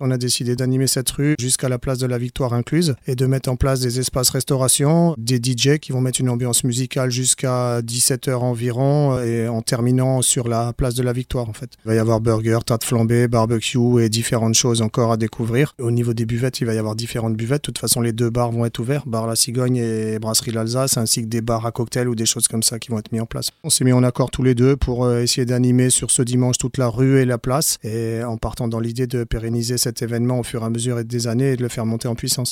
On a décidé d'animer cette rue jusqu'à la place de la Victoire incluse et de mettre en place des espaces restauration, des DJ qui vont mettre une ambiance musicale jusqu'à 17h environ et en terminant sur la place de la Victoire en fait. Il va y avoir burger, tas de flambées, barbecue et différentes choses encore à découvrir. Au niveau des buvettes, il va y avoir différentes buvettes. De toute façon, les deux bars vont être ouverts, bar La Cigogne et brasserie L'Alsace, ainsi que des bars à cocktails ou des choses comme ça qui vont être mis en place. On s'est mis en accord tous les deux pour euh, essayer d'animer sur ce dimanche toute la rue et la place et en partant dans l'idée de pérenniser cet événement au fur et à mesure des années et de le faire monter en puissance.